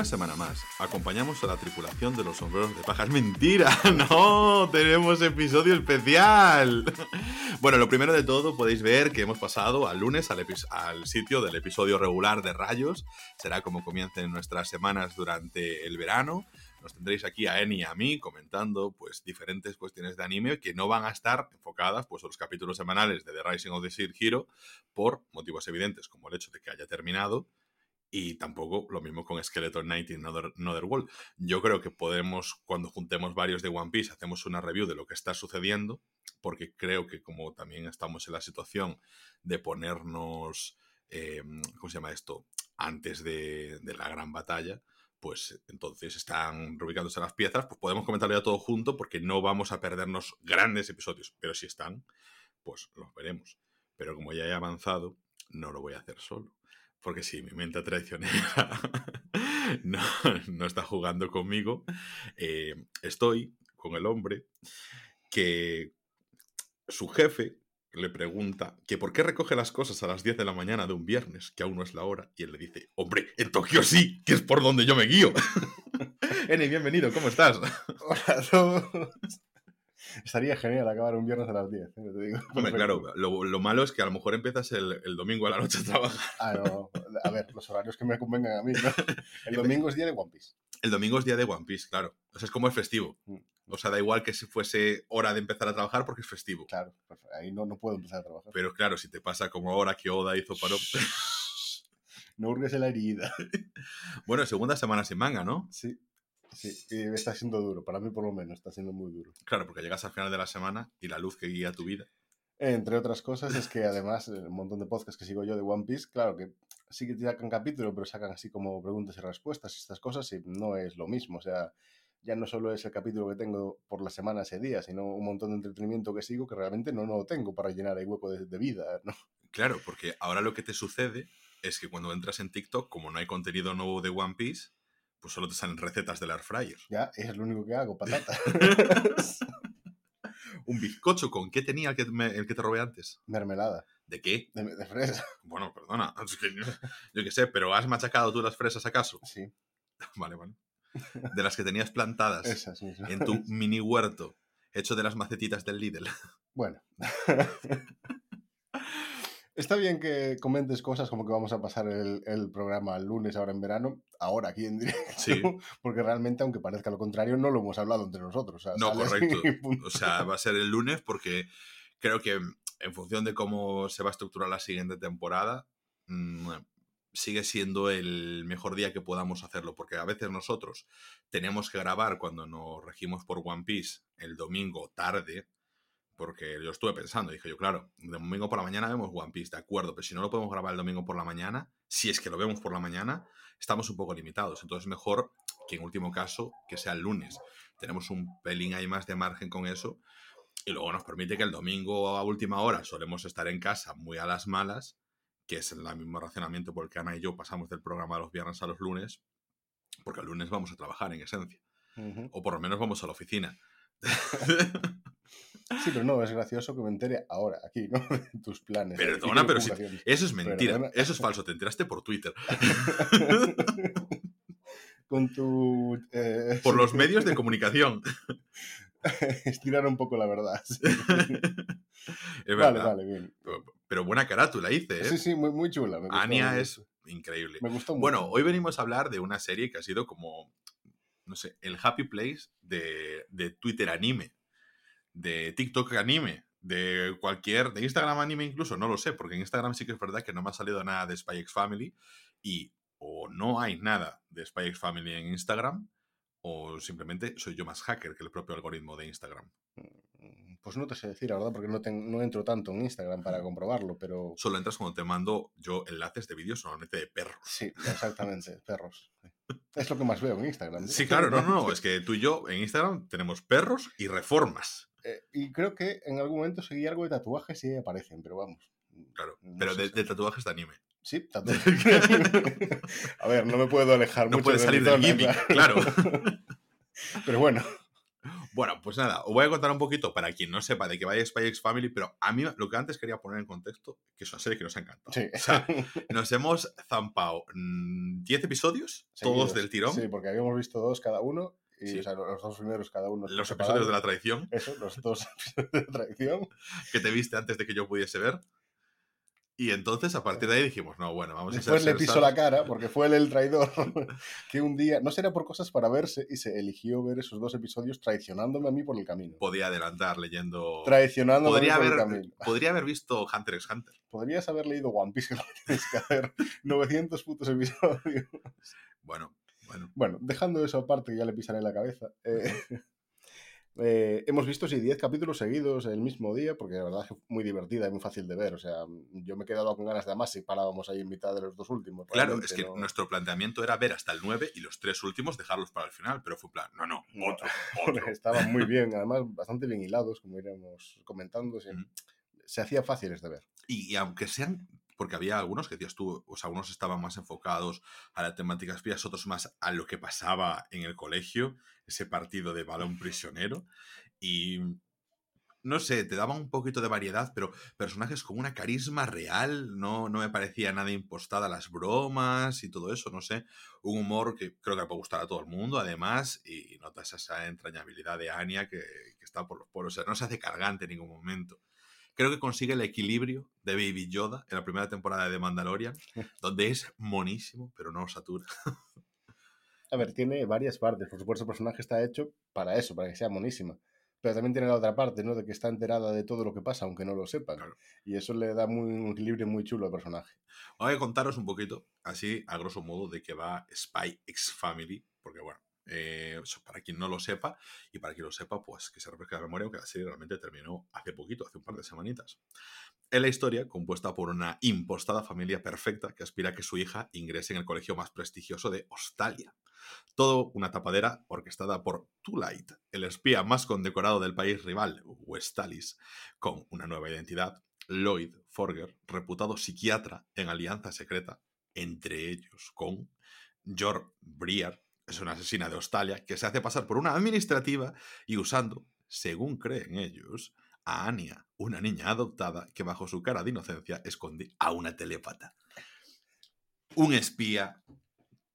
Una semana más, acompañamos a la tripulación de los sombreros de paja. ¡Es mentira! ¡No! ¡Tenemos episodio especial! Bueno, lo primero de todo, podéis ver que hemos pasado al lunes al, sitio del episodio regular de Rayos. Será como comiencen nuestras semanas durante el verano. Nos tendréis aquí a Eni y a mí comentando pues diferentes cuestiones de anime que no van a estar enfocadas pues a los capítulos semanales de The Rising of the Seed Hero por motivos evidentes como el hecho de que haya terminado y tampoco lo mismo con Skeleton Knight y Another, World. Yo creo que podemos, cuando juntemos varios de One Piece, hacemos una review de lo que está sucediendo, porque creo que como también estamos en la situación de ponernos, eh, ¿cómo se llama esto?, antes de, la gran batalla, pues entonces están reubicándose las piezas, pues podemos comentarlo ya todo junto porque no vamos a perdernos grandes episodios, pero si están, pues los veremos. Pero como ya he avanzado, no lo voy a hacer solo. Porque si mi mente traicionera no, no, está jugando conmigo, eh, estoy con el hombre que su jefe le pregunta que por qué recoge las cosas a las 10 de la mañana de un viernes, que aún no es la hora, y él le dice, hombre, en Tokio sí, que es por donde yo me guío. Eni, bienvenido, ¿cómo estás? Hola a todos. Estaría genial acabar un viernes a las 10, ¿eh? te digo. Hombre, claro, lo, malo es que a lo mejor empiezas el, domingo a la noche a trabajar. Ah, no, a ver, los horarios que me convengan a mí, ¿no? El domingo es día de One Piece. El domingo es día de One Piece, claro. O sea, es como el festivo. Mm. O sea, da igual que si fuese hora de empezar a trabajar porque es festivo. Claro, pues ahí no, no puedo empezar a trabajar. Pero claro, si te pasa como ahora que Oda hizo paro... no hurgues en la herida. bueno, segunda semana sin manga, ¿no? Sí. Sí, y está siendo duro, para mí por lo menos, está siendo muy duro. Claro, porque llegas al final de la semana y la luz que guía tu vida. Entre otras cosas, es que además, un montón de podcasts que sigo yo de One Piece, claro que sí que sacan capítulo, pero sacan así como preguntas y respuestas y estas cosas, y no es lo mismo. O sea, ya no solo es el capítulo que tengo por la semana ese día, sino un montón de entretenimiento que sigo que realmente no, no lo tengo para llenar el hueco de, de vida, ¿no? Claro, porque ahora lo que te sucede es que cuando entras en TikTok, como no hay contenido nuevo de One Piece, pues solo te salen recetas del air fryer. Ya, es lo único que hago, patata. Un bizcocho, ¿con qué tenía el que, el que te robé antes? Mermelada. ¿De qué? De, fresa. Bueno, perdona, yo, qué sé, pero ¿has machacado tú las fresas acaso? Sí. Vale, vale. De las que tenías plantadas Esas en tu mini huerto, hecho de las macetitas del Lidl. Bueno. Está bien que comentes cosas como que vamos a pasar el, programa el lunes ahora en verano, ahora aquí en directo, sí. porque realmente, aunque parezca lo contrario, no lo hemos hablado entre nosotros. no, correcto. O sea, va a ser el lunes porque creo que en función de cómo se va a estructurar la siguiente temporada, mm, sigue siendo el mejor día que podamos hacerlo, porque a veces nosotros tenemos que grabar cuando nos regimos por One Piece el domingo tarde, porque yo estuve pensando, dije yo, claro, domingo por la mañana vemos One Piece, de acuerdo, pero si no lo podemos grabar el domingo por la mañana, si es que lo vemos por la mañana, estamos un poco limitados. Entonces, mejor que en último caso que sea el lunes. Tenemos un pelín ahí más de margen con eso. Y luego nos permite que el domingo a última hora solemos estar en casa muy a las malas, que es el mismo racionamiento por el que Ana y yo pasamos del programa de los viernes a los lunes, porque el lunes vamos a trabajar en esencia. O por lo menos vamos a la oficina. Sí, pero no, es gracioso que me entere ahora, aquí, ¿no? tus planes. Perdona, pero si, eso es mentira. Eso es falso. Te enteraste por Twitter. Con tu. Eh, por los medios de comunicación. Estirar un poco la verdad. Es verdad. Vale, vale, bien. Pero buena carátula hice, ¿eh? Sí, sí, muy, muy chula. Ania es increíble. Me gustó mucho. Bueno, hoy venimos a hablar de una serie que ha sido como, no sé, el happy place de, de Twitter anime de TikTok anime, de cualquier, de Instagram anime incluso, no lo sé, porque en Instagram sí que es verdad que no me ha salido nada de Spy X Family y o no hay nada de Spy X Family en Instagram o simplemente soy yo más hacker que el propio algoritmo de Instagram. Mm, pues no te sé decir, la verdad, porque no, no entro tanto en Instagram para comprobarlo, pero... Solo entras cuando te mando yo enlaces de vídeos normalmente de perros. Sí, exactamente, perros. Es lo que más veo en Instagram. Sí, claro, no, no, es que tú y yo en Instagram tenemos perros y reformas. Eh, y creo que en algún momento seguí algo de tatuajes y aparecen, pero vamos. Claro, pero de, tatuajes de anime. Sí, tatuajes. a ver, no me puedo alejar no mucho. puede salir del gimmick, claro. pero bueno. Bueno, pues nada, os voy a contar un poquito para quien no sepa de qué vaya Spy X Family, pero a mí lo que antes quería poner en contexto, que es una serie que nos ha encantado. Sí. O sea, nos hemos zampado mm, 10 episodios, todos del tirón, Sí, porque habíamos visto dos cada uno. Y Sí. o sea, los dos primeros cada uno. los episodios de la traición Eso, los dos episodios de traición. que te viste antes de que yo pudiese ver. Y entonces, a partir de ahí dijimos, no, bueno, vamos a Después le pisó la cara porque fue él el traidor que un día, no será por cosas para verse, y se eligió ver esos dos episodios traicionándome a mí por el camino. Podía adelantar leyendo... Traicionándome Podría a mí por haber, el camino. podría haber visto Hunter x Hunter. Podrías haber leído One Piece, que lo tienes que hacer 900 putos episodios. Bueno, bueno. Bueno, dejando eso aparte, que ya le pisaré la cabeza. eh, eh, hemos visto, sí, 10 capítulos seguidos el mismo día, porque la verdad es que muy divertida y muy fácil de ver. O sea, yo me he quedado con ganas de más si parábamos ahí en mitad de los dos últimos. Claro, es que no- nuestro planteamiento era ver hasta el 9 y los tres últimos dejarlos para el final, pero fue plan, no, no, otro, otro. Estaban muy bien, además bastante bien hilados, como iremos comentando. Se, hacían fáciles de ver. Y, y aunque sean, porque había algunos que decías tú, o sea, unos estaban más enfocados a la temática espías, otros más a lo que pasaba en el colegio, ese partido de balón prisionero, y no sé, te daban un poquito de variedad, pero personajes con una carisma real, no, no me parecía nada impostada las bromas y todo eso, no sé, un humor que creo que le puede gustar a todo el mundo, además, y notas esa entrañabilidad de Anya que, que está por los poros, o sea, no se hace cargante en ningún momento. Creo que consigue el equilibrio de Baby Yoda en la primera temporada de Mandalorian, donde es monísimo, pero no satura. A ver, tiene varias partes. Por supuesto, el personaje está hecho para eso, para que sea monísima. Pero también tiene la otra parte, ¿no? De que está enterada de todo lo que pasa, aunque no lo sepan. Claro. Y eso le da muy, un equilibrio muy chulo al personaje. Voy a contaros un poquito, así a grosso modo, de qué va Spy X Family, porque bueno, eh, para quien no lo sepa, y para quien lo sepa, pues que se refresque la memoria, aunque la serie realmente terminó hace poquito, hace un par de semanitas. Es la historia compuesta por una impostada familia perfecta que aspira a que su hija ingrese en el colegio más prestigioso de Australia. Todo una tapadera orquestada por Tulight, el espía más condecorado del país rival, Westalis, con una nueva identidad, Lloyd Forger, reputado psiquiatra en alianza secreta, entre ellos con George Briar, es una asesina de Australia que se hace pasar por una administrativa y usando, según creen ellos, a Anya, una niña adoptada que bajo su cara de inocencia esconde a una telépata. Un espía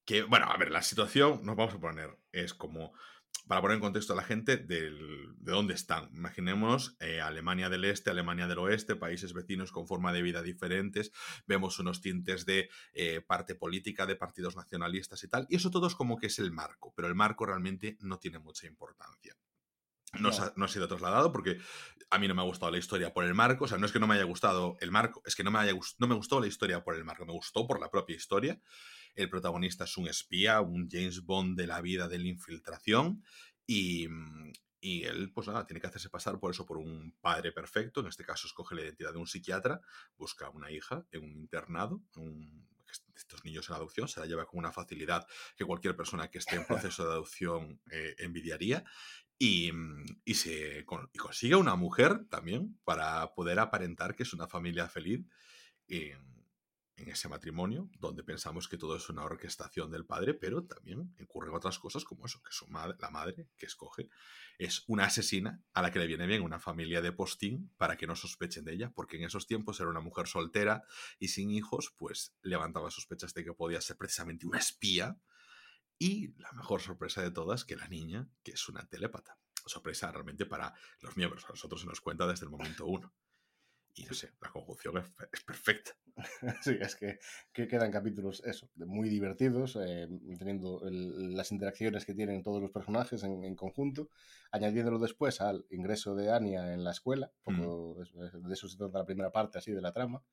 que, bueno, a ver, la situación, nos vamos a poner, es como, para poner en contexto a la gente, del- de dónde están. Imaginémonos eh, Alemania del Este, Alemania del Oeste, países vecinos con forma de vida diferentes, vemos unos tintes de eh, parte política, de partidos nacionalistas y tal, y eso todo es como que es el marco, pero el marco realmente no tiene mucha importancia. No, ha, no ha sido trasladado porque a mí no me ha gustado la historia por el marco. O sea, no es que no me haya gustado el marco, es que no me, haya, no me gustó la historia por el marco, me gustó por la propia historia. El protagonista es un espía, un James Bond de la vida de la infiltración y, mm, y él, pues nada, tiene que hacerse pasar por eso, por un padre perfecto. En este caso, escoge la identidad de un psiquiatra, busca una hija en un internado, un- estos niños en adopción, se la lleva con una facilidad que cualquier persona que esté en proceso de adopción eh, envidiaría. Y, mm, y se con- y consigue una mujer también para poder aparentar que es una familia feliz en, en ese matrimonio, donde pensamos que todo es una orquestación del padre, pero también ocurren otras cosas como eso, que su madre, la madre que escoge es una asesina a la que le viene bien una familia de postín para que no sospechen de ella, porque en esos tiempos era una mujer soltera y sin hijos, pues levantaba sospechas de que podía ser precisamente una espía. Y la mejor sorpresa de todas, que la niña, que es una telépata. Sorpresa realmente para los miembros. A nosotros se nos cuenta desde el momento uno. Y no sé, la conjunción es, es perfecta. Sí, es que, que quedan capítulos, eso, muy divertidos, eh, teniendo el- las interacciones que tienen todos los personajes en, en conjunto, añadiéndolo después al ingreso de Anya en la escuela, poco es- de eso se trata la primera parte así de la trama,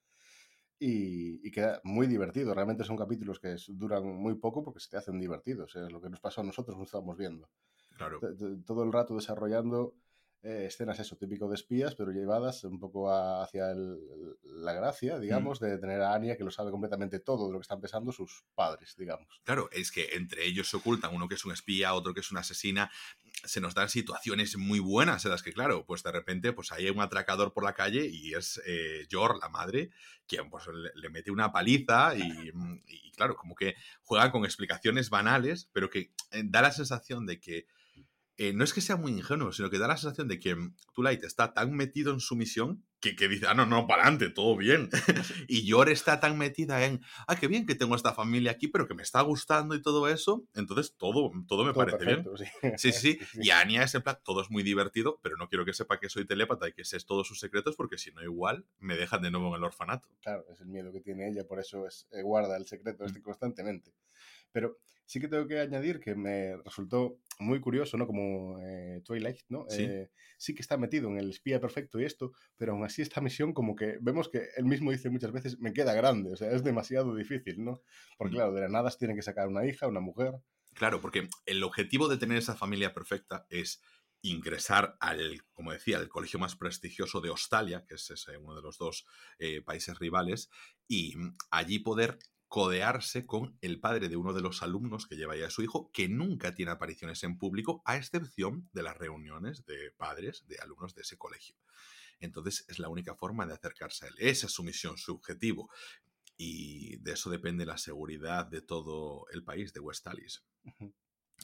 y, y queda muy divertido. Realmente son capítulos que duran muy poco porque se te hacen divertidos, es lo que nos pasó a nosotros, nos estábamos viendo. Claro. T- t- Todo el rato desarrollando eh, escenas, eso, típico de espías, pero llevadas un poco a- hacia el- la gracia, digamos, de tener a Anya que lo sabe completamente todo de lo que están pensando sus padres, digamos. Claro, es que entre ellos se ocultan uno que es un espía, otro que es una asesina. Se nos dan situaciones muy buenas en las que, claro, pues de repente pues hay un atracador por la calle y es eh, Yor, la madre, quien pues le, le mete una paliza y, y, claro, como que juega con explicaciones banales, pero que eh, da la sensación de que eh, no es que sea muy ingenuo, sino que da la sensación de que Light está tan metido en su misión que, que dice, ah, no, no, para adelante, todo bien. y Yor está tan metida en, ah, qué bien que tengo esta familia aquí, pero que me está gustando y todo eso. Entonces, todo, todo me parece bien. Sí. Sí, sí, Y Anya es en plan, todo es muy divertido, pero no quiero que sepa que soy telépata y que sé todos sus secretos, porque si no, igual me dejan de nuevo en el orfanato. Claro, es el miedo que tiene ella, por eso es, eh, guarda el secreto este constantemente. Pero sí que tengo que añadir que me resultó muy curioso, ¿no? Como eh, Twilight, ¿no? ¿Sí? Eh, sí. que está metido en el espía perfecto y esto, pero aún así esta misión como que vemos que él mismo dice muchas veces, me queda grande, o sea, es demasiado difícil, ¿no? Porque mm. claro, de la nada tiene que sacar una hija, una mujer. Claro, porque el objetivo de tener esa familia perfecta es ingresar al, como decía, al colegio más prestigioso de Australia, que es ese, uno de los dos eh, países rivales, y mm, allí poder codearse con el padre de uno de los alumnos que lleva ya a su hijo, que nunca tiene apariciones en público, a excepción de las reuniones de padres de alumnos de ese colegio. Entonces es la única forma de acercarse a él. Esa es su misión, su objetivo. Y de eso depende la seguridad de todo el país de West Alice.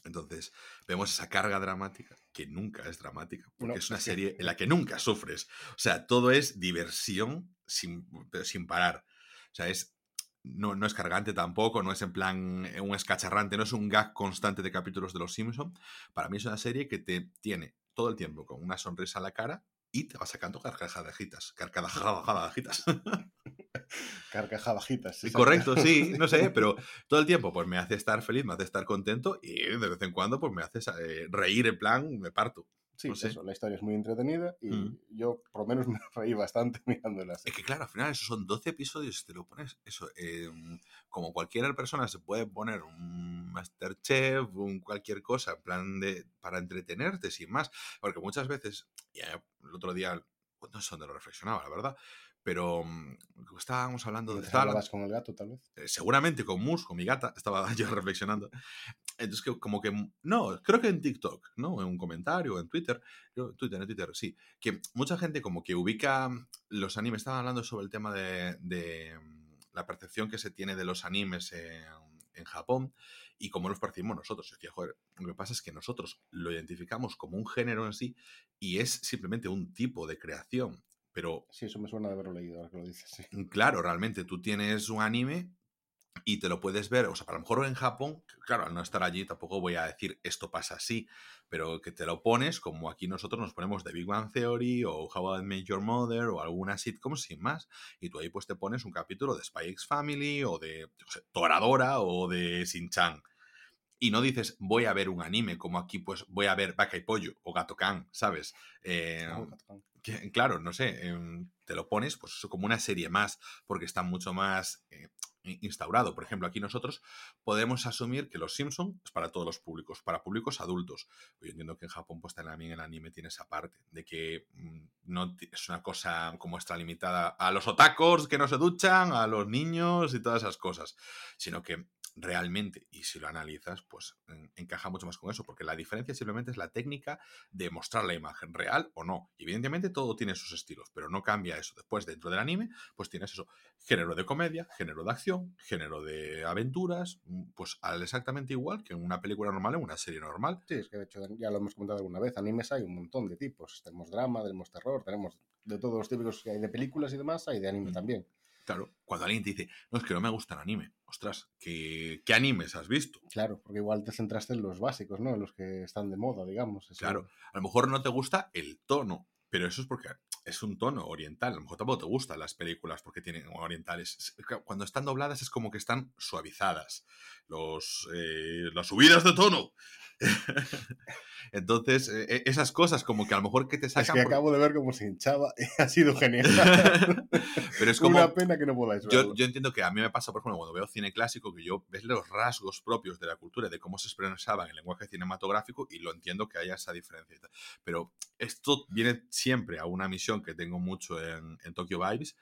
Entonces, vemos esa carga dramática, que nunca es dramática, porque es una serie en la que nunca sufres. O sea, todo es diversión sin, sin parar. O sea, es no, no, es cargante tampoco, no es en plan eh, un escacharrante, no es un gag constante de capítulos de Los Simpson. Para mí es una serie que te tiene todo el tiempo con una sonrisa a la cara y te va sacando carcajadas, carcajadas. Carcajadas. Sí, Correcto, sí, no sé, pero todo el tiempo pues me hace estar feliz, me hace estar contento y de vez en cuando pues me hace eh, reír en plan, me parto. Sí, eso, la historia es muy entretenida y mm. yo por lo menos me reí bastante mirándola. Es que claro, al final esos son 12 episodios, te lo pones, eso, em, como cualquier persona se puede poner un Masterchef, un cualquier cosa, en plan de, para entretenerte sin más, porque muchas veces, ya el otro día, no sé dónde lo reflexionaba, la verdad, pero mm, estábamos hablando de... ¿Estabas con el gato, tal vez? Eh, seguramente con Mus, con mi gata, estaba yo reflexionando. Entonces, que, como que... No, creo que en TikTok, ¿no? En un comentario, en Twitter, Twitter, en Twitter, sí, que mucha gente como que ubica los animes, estaban hablando sobre el tema de, de mm, la percepción que se tiene de los animes en, en Japón y cómo los percibimos nosotros. Yo decía, joder, lo que pasa es que nosotros lo identificamos como un género en sí y es simplemente un tipo de creación pero... Sí, eso me suena de haberlo leído, ahora que lo dices. Sí. Mm, claro, realmente tú tienes un anime y te lo puedes ver, o sea, a lo mejor en Japón, claro, al no estar allí tampoco voy a decir esto pasa así, pero que te lo pones como aquí nosotros nos ponemos de Big Bang Theory o How I Met Your Mother o alguna sitcom sin más, y tú ahí pues te pones un capítulo de Spy X Family o de Toradora o de Shin-Chan. Y no dices, voy a ver un anime, como aquí, pues voy a ver Vaca y Pollo o Gato Can, ¿sabes? Eh, claro, no sé, em, te lo pones pues como una serie más, porque está mucho más eh, instaurado. Por ejemplo, aquí nosotros podemos asumir que Los Simpson es para todos los públicos, para públicos adultos. Yo entiendo que en Japón pues también el anime tiene esa parte de que mm, no es una cosa como extralimitada a los otacos que no se duchan, a los niños y todas esas cosas, sino que realmente, y si lo analizas, pues encaja mucho más con eso, porque la diferencia simplemente es la técnica de mostrar la imagen real o no. evidentemente todo tiene sus estilos, pero no cambia eso. Después, dentro del anime, pues tienes eso, género de comedia, género de acción, género de aventuras, mm, pues exactamente igual que en una película normal, en una serie normal. Sí, es que de hecho ya lo hemos comentado alguna vez, animes hay un montón de tipos. Tenemos drama, tenemos terror, tenemos de todos los típicos que hay de películas y demás, hay de anime también. Claro, cuando alguien te dice, no, es que no me gusta el anime, ostras, ¿qué, ¿qué, animes has visto? Claro, porque igual te centraste en los básicos, ¿no? En los que están de moda, digamos. Claro, a lo mejor no te gusta el tono, pero eso es porque es un tono oriental. A lo mejor tampoco te gustan las películas porque tienen orientales. Cuando están dobladas es como que están suavizadas. Los, eh, las subidas de tono Entonces, e, e, esas cosas como que a lo mejor que te sacan... Es que acabo de ver cómo se hinchaba ha sido genial. Pero es como... Una pena que no podáis verlo. Yo, yo, entiendo que a mí me pasa, por ejemplo, cuando veo cine clásico, que yo ves los rasgos propios de la cultura, de cómo se expresaba en el lenguaje cinematográfico y lo entiendo que haya esa diferencia. Pero esto viene siempre a una misión que tengo mucho en, Tokyo Vibes,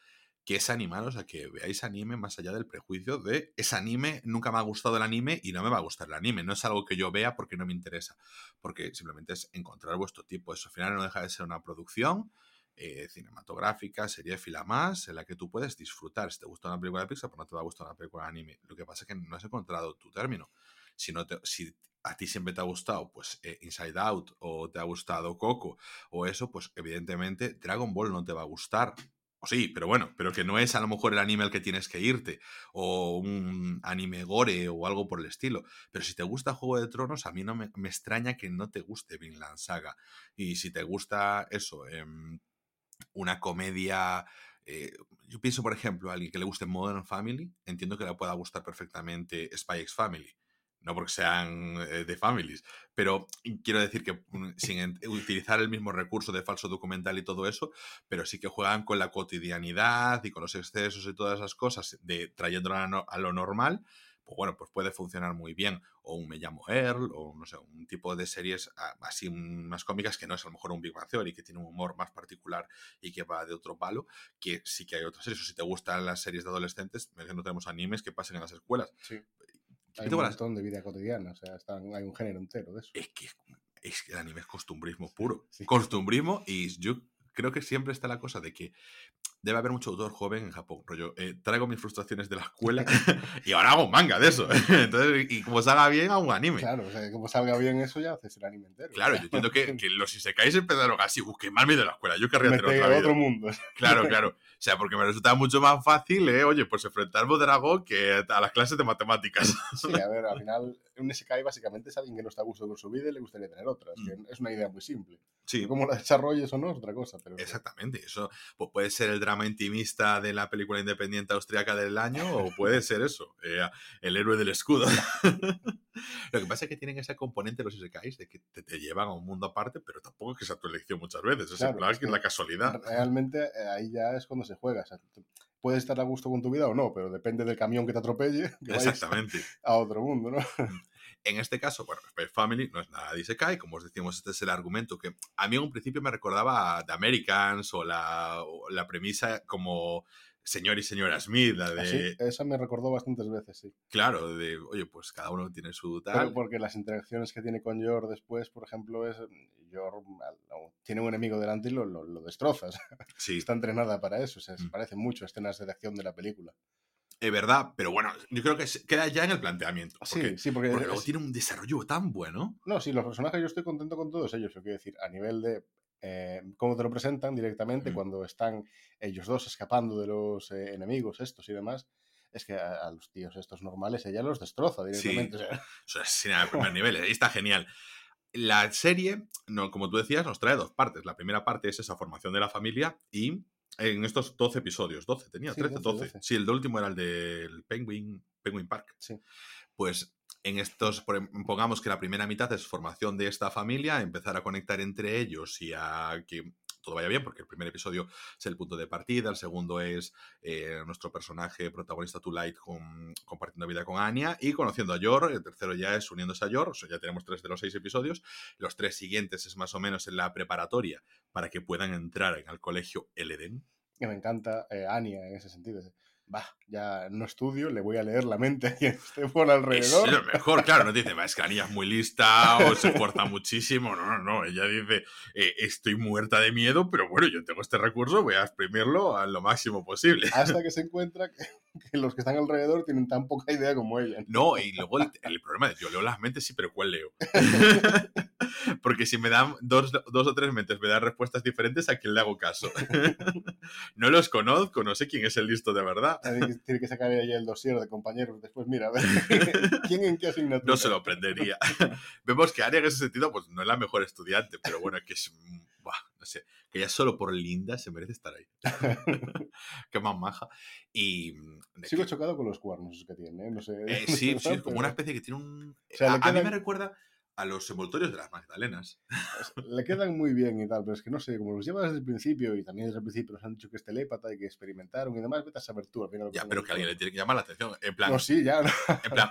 que es animaros a que veáis anime más allá del prejuicio de ese anime, nunca me ha gustado el anime y no me va a gustar el anime. No es algo que yo vea porque no me interesa, porque simplemente es encontrar vuestro tipo. Eso al final no deja de ser una producción eh, cinematográfica, serie fila más, en la que tú puedes disfrutar. Si te gusta una película de Pixar, pues no te va a gustar una película de anime. Lo que pasa es que no has encontrado tu término. Si, no te, si a ti siempre te ha gustado, pues, eh, Inside Out, o te ha gustado Coco, o eso, pues, evidentemente, Dragon Ball no te va a gustar. O sí, pero bueno, pero que no es a lo mejor el anime al que tienes que irte, o un anime gore o algo por el estilo. Pero si te gusta Juego de Tronos, a mí no me, extraña que no te guste Vinland Saga. Y si te gusta eso, em, una comedia eh, yo pienso, por ejemplo, a alguien que le guste Modern Family, entiendo que le pueda gustar perfectamente Spy X Family. No porque sean eh, de families, pero quiero decir que mm, sin utilizar el mismo recurso de falso documental y todo eso, pero sí que juegan con la cotidianidad y con los excesos y todas esas cosas, de trayéndolo a lo normal, pues bueno, pues puede funcionar muy bien. O un Me llamo Earl, o no sé, un tipo de series ah, así más cómicas que no es a lo mejor un Big Bang Theory, que tiene un humor más particular y que va de otro palo, que sí que hay otras series. O si te gustan las series de adolescentes, no tenemos animes que pasen en las escuelas. Sí. Hay un montón de vida cotidiana, o sea, hay un género entero de eso. Es que, es que el anime es costumbrismo puro. Costumbrismo y yo creo que siempre está la cosa de que debe haber mucho autor joven en Japón. Rollo, eh, traigo mis frustraciones de la escuela y ahora hago manga de eso. Entonces, y como salga bien, hago un anime. Claro, o sea, como salga bien eso, ya haces el anime entero. Claro, yo entiendo que, que los Isekais empezaron así, busqué más de la escuela, yo querría tener otra vida. otro mundo. Claro, claro. O sea, porque me resulta mucho más fácil, eh, oye, pues enfrentarme a dragón que a las clases de matemáticas. Sí, a ver, al final, un Isekai básicamente es alguien que no está a gusto con su vida y le gustaría tener otra. Mm. es una idea muy simple. Sí. Cómo la desarrolles o no es otra cosa. Pero... Exactamente. Eso pues puede ser el drama intimista de la película independiente austriaca del año o puede ser eso, eh, el héroe del escudo. Lo que pasa es que tienen ese componente los isekais de que te, llevan a un mundo aparte, pero tampoco es que sea tu elección muchas veces. Es claro, es que es la casualidad. Realmente eh, ahí ya es cuando se juega. puedes estar a gusto con tu vida o no, pero depende del camión que te atropelle. Exactamente. A otro mundo, ¿no? En este caso, bueno, Spy Family no es nada de Isekai, como os decimos, este es el argumento que a mí en un principio me recordaba a The Americans o la, la premisa como señor y señora Smith, la de... esa me recordó bastantes veces, sí. Claro, de, oye, pues cada uno tiene su tal... Pero porque las interacciones que tiene con Yor después, por ejemplo, es... Yor tiene un enemigo delante y lo, lo, lo destrozas. Sí. Está entrenada para eso, se mm. parece mucho a escenas de acción de la película. Es verdad, pero bueno, yo creo que queda ya en el planteamiento. sí, sí, porque, luego tiene un desarrollo tan bueno. No, sí, los personajes yo estoy contento con todos ellos. Yo quiero decir, a nivel de eh, cómo te lo presentan directamente, cuando están ellos dos escapando de los eh, enemigos, estos y demás, es que a, los tíos estos normales ella los destroza directamente. Sí. O sea, sin el primer nivel, ahí está genial. La serie, no, como tú decías, nos trae dos partes. La primera parte es esa formación de la familia y en estos 12 episodios, 12, tenía 13, 12, Sí, el último era el del Penguin, Penguin Park. Sí. Pues en estos, pongamos que la primera mitad es formación de esta familia, empezar a conectar entre ellos y a que todo vaya bien, porque el primer episodio es el punto de partida, el segundo es eh, nuestro personaje protagonista Too Light compartiendo vida con Anya y conociendo a Yor, el tercero ya es uniéndose a Yor, ya tenemos tres de los seis episodios, los tres siguientes es más o menos en la preparatoria para que puedan entrar en el colegio El Eden. me encanta eh, Anya en ese sentido va, ya no estudio, le voy a leer la mente a quien esté por alrededor. Es lo mejor, claro, no dice, es que Ania es muy lista o se esfuerza muchísimo, no, no, no, ella dice, eh, estoy muerta de miedo, pero bueno, yo tengo este recurso, voy a exprimirlo a lo máximo posible. Hasta que se encuentra que, los que están alrededor tienen tan poca idea como ella. No, y luego el, problema es, yo leo las mentes, sí, pero ¿cuál leo? Porque si me dan dos, dos o tres mentes, me dan respuestas diferentes, ¿a quién le hago caso? no los conozco, no sé quién es el listo de verdad. Tiene que sacar ahí el dossier de compañeros. Después, mira, a ver, ¿quién en qué asignatura? No se lo aprendería. Vemos que Aria en ese sentido, pues no es la mejor estudiante, pero bueno, que es. no sé, que ya solo por linda se merece estar ahí. Qué más maja. Y. Sigo chocado con los cuernos que tiene, ¿eh? no sé. Eh, sí, sí, como una especie que tiene un. a mí me recuerda a los envoltorios de las Magdalenas. Le quedan muy bien y tal, pero es que no sé, como los llevas desde el principio y también desde el principio nos han dicho que es telépata y que experimentaron y demás, vete a saber tú al final. Ya, pero que alguien le tiene que llamar la atención. En plan. No, sí, ya. En plan.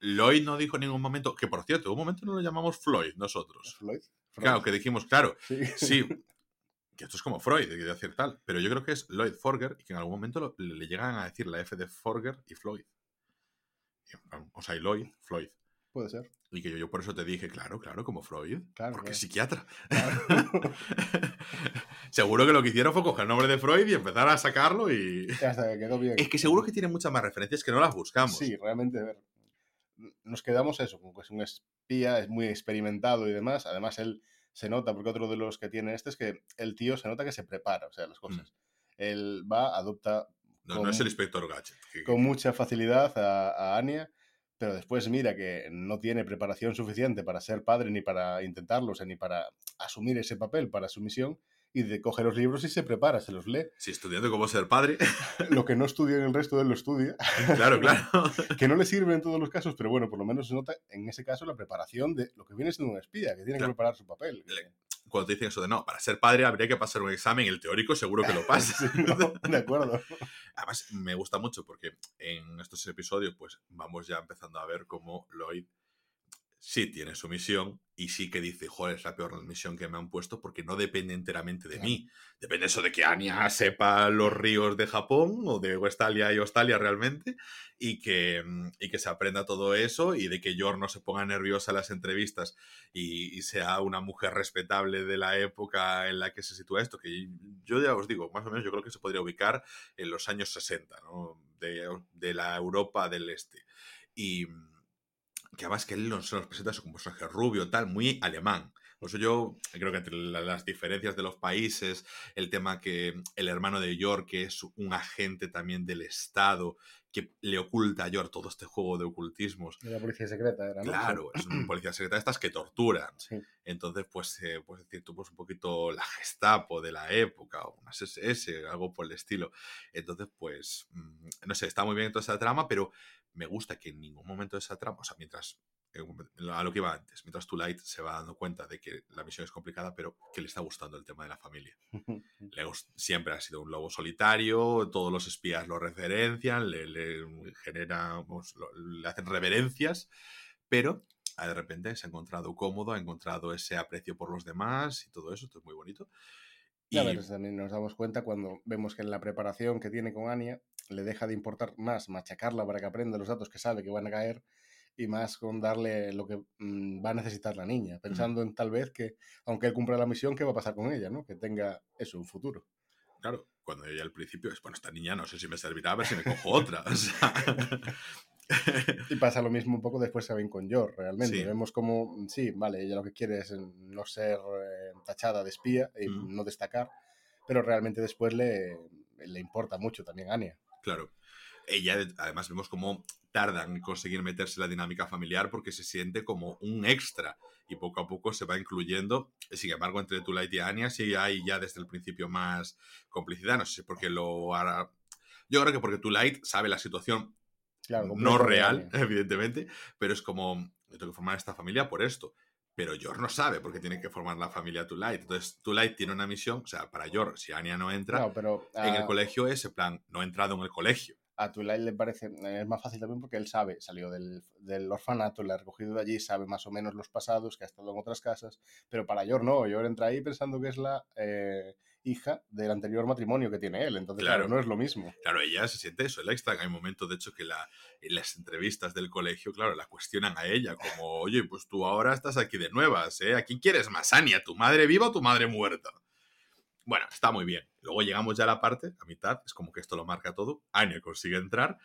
Lloyd no dijo en ningún momento, que por cierto, en un momento no lo llamamos Floyd nosotros. ¿Floyd? Claro, que dijimos, claro, sí. que esto es como Freud, de decir tal, pero yo creo que es Lloyd Forger y que en algún momento le llegan a decir la F de Forger y Floyd. O sea, y Lloyd, Floyd. Puede ser. Y que yo, por eso te dije, claro, claro, como Freud. Claro, porque es psiquiatra. seguro que lo que hicieron fue coger el nombre de Freud y empezar a sacarlo y. hasta que quedó bien. Es que seguro que tiene muchas más referencias que no las buscamos. Sí, realmente, a ver. Nos quedamos eso, como que es un espía, es muy experimentado y demás. Además, él se nota, porque otro de los que tiene este es que el tío se nota que se prepara, o sea, las cosas. Mm. Él va, adopta No, con, no es el inspector Gadget. con mucha facilidad a, a Anya, pero después mira que no tiene preparación suficiente para ser padre, ni para intentarlo, o sea, ni para asumir ese papel para su misión, y de, coge los libros y se prepara, se los lee. Si estudiando cómo ser padre, Lo que no estudia en el resto, él lo estudia, claro, claro. que no le sirve en todos los casos, pero bueno, por lo menos se nota en ese caso la preparación de lo que viene siendo un espía, que tiene Claro. que preparar su papel. Cuando te dicen eso de no, para ser padre habría que pasar un examen, el teórico seguro que lo pasa. Sí, no, de acuerdo. Además, me gusta mucho porque en estos episodios, pues vamos ya empezando a ver cómo Lloyd sí tiene su misión y sí que dice, joder, es la peor misión que me han puesto porque no depende enteramente de Claro. mí. Depende eso de que Anya sepa los ríos de Japón o de Westalia y Australia realmente y que, mm, y que se aprenda todo eso y de que Yor no se ponga nerviosa en las entrevistas y, y sea una mujer respetable de la época en la que se sitúa esto, que yo ya os digo, más o menos yo creo que se podría ubicar en los años 60, ¿no? de, de la Europa del Este. Y que además que él nos, nos presenta como un personaje rubio, tal, muy alemán. Por eso yo creo que entre la- las diferencias de los países, el tema que el hermano de York, que es un agente también del Estado, que le oculta a York todo este juego de ocultismos. De la policía secreta era, ¿no? Claro, es una policía secreta de estas que torturan. Sí. Entonces, pues, eh, puedes decir tú, pues, un poquito la Gestapo de la época, o unas SS, algo por el estilo. Entonces, pues, mm, no sé, está muy bien toda esa trama, pero me gusta que en ningún momento de esa trama, o sea, mientras, eh, a lo que iba antes, mientras Light se va dando cuenta de que la misión es complicada, pero que le está gustando el tema de la familia. Le siempre ha sido un lobo solitario, todos los espías lo referencian, le, le genera, lo- le hacen reverencias, pero de repente se ha encontrado cómodo, ha encontrado ese aprecio por los demás y todo eso, esto es muy bonito. Y a ver, también nos damos cuenta cuando vemos que en la preparación que tiene con Anya le deja de importar más machacarla para que aprenda los datos que sabe que van a caer y más con darle lo que mm, va a necesitar la niña, pensando en tal vez que, aunque él cumpla la misión, ¿qué va a pasar con ella? ¿no? Que tenga eso, un futuro. claro, cuando ella al principio es, bueno, esta niña no sé si me servirá, a ver si me cojo otra. o sea, Y pasa lo mismo un poco después ven con Yor, realmente. Sí. Vemos como, mm, sí, vale, ella lo que quiere es no ser eh, tachada de espía y no destacar, pero realmente después le, le importa mucho también a Anya. Claro. Ella, además, vemos cómo tardan en conseguir meterse en la dinámica familiar porque se siente como un extra y poco a poco se va incluyendo. Sin embargo, entre Tulight y Anya sí hay ya desde el principio más complicidad. No sé si porque lo hará. Yo creo que porque Tulight sabe la situación Claro, no real, evidentemente, pero es como, yo tengo que formar esta familia por esto. Pero Yor no sabe por qué tiene que formar la familia Tulight. Entonces, Tulight tiene una misión, o sea, para Yor, si Anya no entra, pero en el a- colegio es en plan, no he entrado en el colegio. A Twilight le parece, es más fácil también porque él sabe, salió del, del orfanato, le ha recogido de allí, sabe más o menos los pasados, que ha estado en otras casas, pero para Yor no, Yor entra ahí pensando que es la eh, hija del anterior matrimonio que tiene él, entonces claro, Claro. no es lo mismo. Claro, ella se siente eso, el extra. Hay momentos, de hecho, que la, en las entrevistas del colegio, claro, la cuestionan a ella, como, oye, pues tú ahora estás aquí de nuevas, ¿eh? ¿A quién quieres más, Ania? ¿Tu madre viva o tu madre muerta? Bueno, está muy bien. Luego llegamos ya a la parte, a mitad, es como que esto lo marca todo. Anya consigue entrar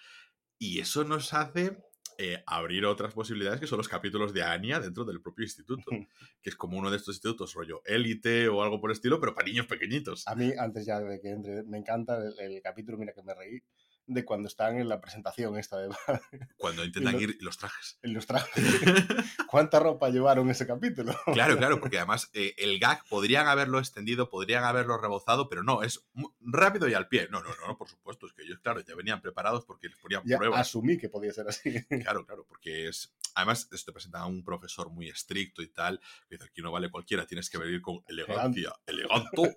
y eso nos hace eh, abrir otras posibilidades que son los capítulos de Anya dentro del propio instituto, que es como uno de estos institutos, rollo élite o algo por el estilo, pero para niños pequeñitos. A mí, antes ya de que entre, me encanta el, el capítulo, mira que me reí, de cuando están en la presentación esta de Cuando intentan ir los trajes. en los trajes. ¿Cuánta ropa llevaron ese capítulo? Claro, claro, porque además eh, el gag podrían haberlo extendido, podrían haberlo rebozado, pero no, es rápido y al pie. No, no, no, por supuesto, es que ellos, claro, ya venían preparados porque les ponían Ya pruebas. asumí que podía ser así. Claro, claro, porque es. Además, esto te presenta a un profesor muy estricto y tal. Que dice: aquí no vale cualquiera, tienes que venir con elegancia, elegante.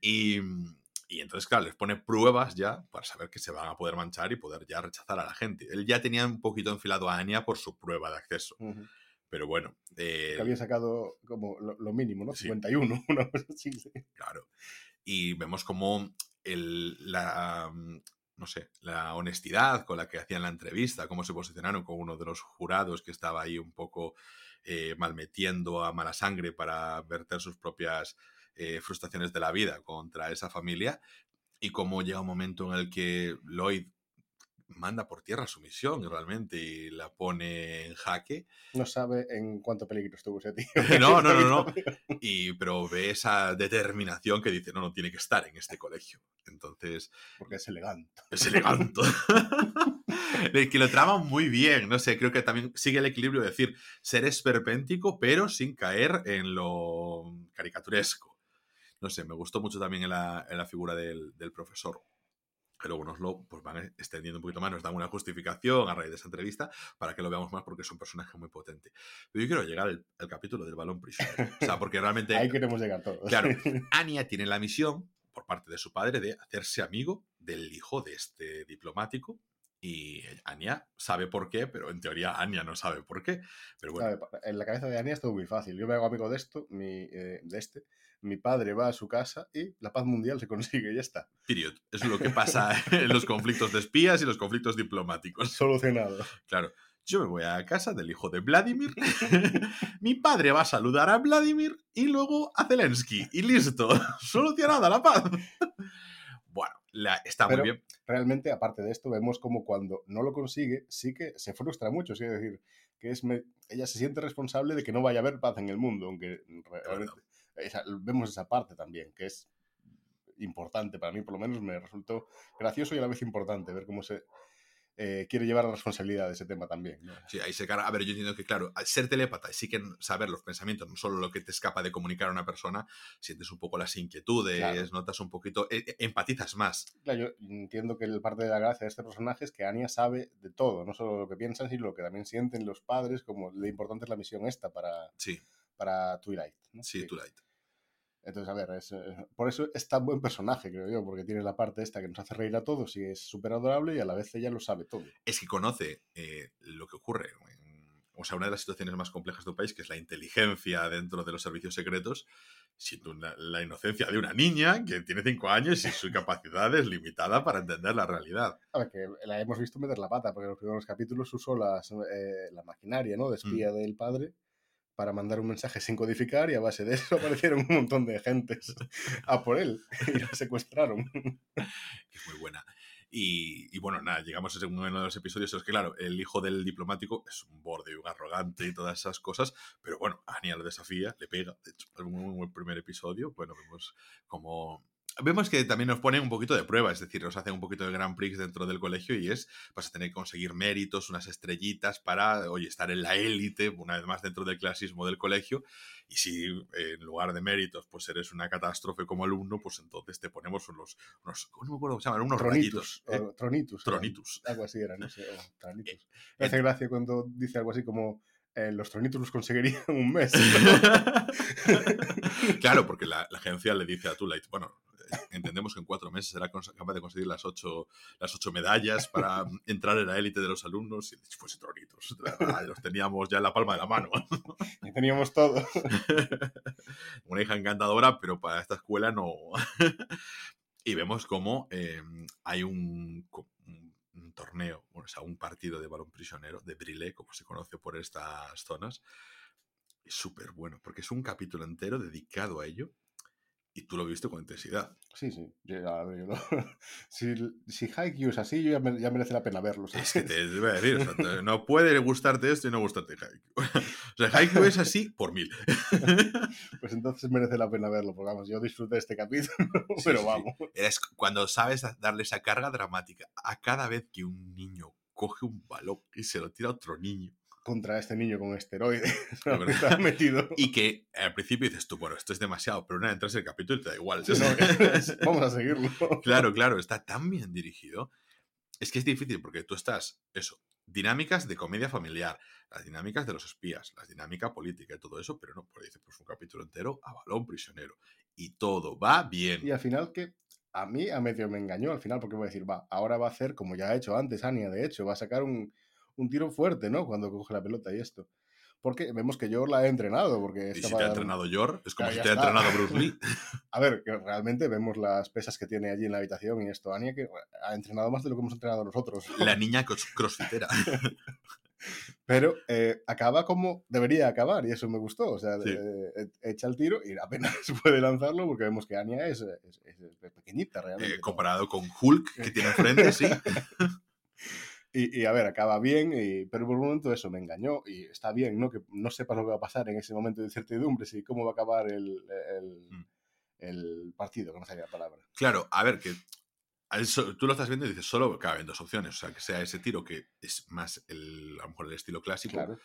y, y entonces, claro, les pone pruebas ya para saber que se van a poder manchar y poder ya rechazar a la gente. Él ya tenía un poquito enfilado a Anya por su prueba de acceso. Pero bueno, eh, que había sacado como lo, lo mínimo, ¿no? Sí. 51, una cosa así. sí. Claro. Y vemos como el, la, mm, no sé, la honestidad con la que hacían la entrevista, cómo se posicionaron con uno de los jurados que estaba ahí un poco eh, malmetiendo a mala sangre para verter sus propias eh, frustraciones de la vida contra esa familia. Y cómo llega un momento en el que Lloyd manda por tierra su misión realmente y la pone en jaque. No sabe en cuánto peligro estuvo ese tío. no, no, no, no. Y, pero ve esa determinación que dice, no, no, tiene que estar en este colegio. Entonces... Porque es elegante. Es elegante. que lo trama muy bien, no sé, creo que también sigue el equilibrio de decir, ser esperpéntico, pero sin caer en lo caricaturesco. No sé, me gustó mucho también en la, en la figura del, del profesor que luego nos lo pues van extendiendo un poquito más, nos dan una justificación a raíz de esa entrevista para que lo veamos más porque es un personaje muy potente. Pero yo quiero llegar al, capítulo del balón prisionero. O sea, porque realmente... Ahí queremos llegar todos. Claro, Anya tiene la misión, por parte de su padre, de hacerse amigo del hijo de este diplomático. Y Anya sabe por qué, pero en teoría Anya no sabe por qué. Pero bueno. En la cabeza de Anya es todo muy fácil. Yo me hago amigo de esto, mi, eh, de este, mi padre va a su casa y la paz mundial se consigue, y ya está. Period. Es lo que pasa en los conflictos de espías y los conflictos diplomáticos. Solucionado. Claro. Yo me voy a casa del hijo de Vladimir, mi padre va a saludar a Vladimir y luego a Zelensky. Y listo, solucionada la paz. Bueno, la, está muy bien. Realmente, aparte de esto, vemos como cuando no lo consigue, sí que se frustra mucho. Es decir, que es ella se siente responsable de que no vaya a haber paz en el mundo, aunque realmente vemos esa parte también, que es importante para mí, por lo menos me resultó gracioso y a la vez importante ver cómo se eh, quiere llevar la responsabilidad de ese tema también. Sí, ahí se carga. A ver, yo entiendo que, claro, al ser telepata y sí que saber los pensamientos, no solo lo que te escapa de comunicar a una persona, sientes un poco las inquietudes, notas un poquito, e, e, empatizas más. Claro, yo entiendo que el parte de la gracia de este personaje es que Anya sabe de todo, no solo lo que piensan, sino lo que también sienten los padres, como lo importante es la misión esta para, sí. para Twilight. Sí, Twilight. Entonces, a ver, eh, por eso es tan buen personaje, creo yo, porque tiene la parte esta que nos hace reír a todos y es súper adorable y a la vez ella lo sabe todo. Es que conoce eh, lo que ocurre. o sea, una de las situaciones más complejas de un país, que es la inteligencia dentro de los servicios secretos, siendo la inocencia de una niña que tiene cinco años y su capacidad es limitada para entender la realidad. A ver, que la hemos visto meter la pata, porque en los primeros capítulos usó las, eh, la maquinaria, ¿no? De mm. espía del padre para mandar un mensaje sin codificar y a base de eso aparecieron un montón de gentes a por él y lo secuestraron. Es muy buena. Y, bueno, nada, llegamos a uno de los episodios. Es que, claro, el hijo del diplomático es un borde, un arrogante y todas esas cosas. Pero bueno, Anya lo desafía, le pega. De hecho, un buen primer episodio. Bueno, vemos como vemos que también nos ponen un poquito de prueba, es decir, nos hacen un poquito de Grand Prix dentro del colegio y es, vas a tener que conseguir méritos, unas estrellitas para, oye, estar en la élite, una vez más dentro del clasismo del colegio. Y si en lugar de méritos, pues eres una catástrofe como alumno, pues entonces te ponemos unos, unos no me acuerdo cómo se llaman, unos tronitos, rayitos. ¿eh? tronitus. Tronitus. algo así era, no sé, tronitus. Me hace gracia cuando dice algo así como eh, los tronitos los conseguiría en un mes. claro, porque la, la, agencia le dice a Tulight, bueno, entendemos que en cuatro meses será capaz de conseguir las ocho, las ocho medallas para entrar en la élite de los alumnos y pues tronitos. Los teníamos ya en la palma de la mano. Y teníamos todo. Una hija encantadora, pero para esta escuela no. Y vemos cómo eh, hay un, un, torneo, o sea, un partido de balón prisionero, de drillé, como se conoce por estas zonas. Es súper bueno, porque es un capítulo entero dedicado a ello y tú lo viste con intensidad. Sí, sí. ver, yo si, si Haikyuu es así, yo ya, ya, merece la pena verlo. Es que te voy a decir, no puede gustarte esto y no gustarte Haikyuu. O sea, Haikyuu es así por mil. Pues entonces merece la pena verlo, porque vamos, yo disfruté este capítulo, pero vamos. Es cuando sabes darle esa carga dramática a cada vez que un niño coge un balón y se lo tira a otro niño contra este niño con esteroides. metido. Y que al principio dices tú, bueno, esto es demasiado, pero una vez entras en el capítulo te da igual. vamos a seguirlo. Claro, claro, está tan bien dirigido. Es que es difícil porque tú estás, eso, dinámicas de comedia familiar, las dinámicas de los espías, la dinámica política y todo eso, pero no, por dice, pues un capítulo entero a balón prisionero. Y todo va bien. Y al final que a mí a medio me engañó al final porque voy a decir, va, ahora va a hacer como ya ha hecho antes Ania, de hecho, va a sacar un, un tiro fuerte, ¿no? Cuando coge la pelota y esto. Porque vemos que Yor la ha entrenado. Porque ¿Y si te ha entrenado Yor? Es como si te ha entrenado Bruce Lee. a ver, que realmente vemos las pesas que tiene allí en la habitación y esto, Anya, que ha entrenado más de lo que hemos entrenado nosotros. La niña crossfitera. Pero eh, acaba como debería acabar y eso me gustó. O sea, eh, echa el tiro y apenas puede lanzarlo porque vemos que Anya es, pequeñita realmente. Eh, comparado con Hulk que tiene frente, sí. Y, y, a ver, acaba bien, y, pero por un momento eso me engañó y está bien, ¿no? Que no sepas lo que va a pasar en ese momento de incertidumbre, si cómo va a acabar el, el, Mm. el partido, que no sabía la palabra. Claro, a ver, que eso- tú lo estás viendo y dices, solo caben dos opciones. O sea, que sea ese tiro que es más el, a lo mejor el estilo clásico, Claro.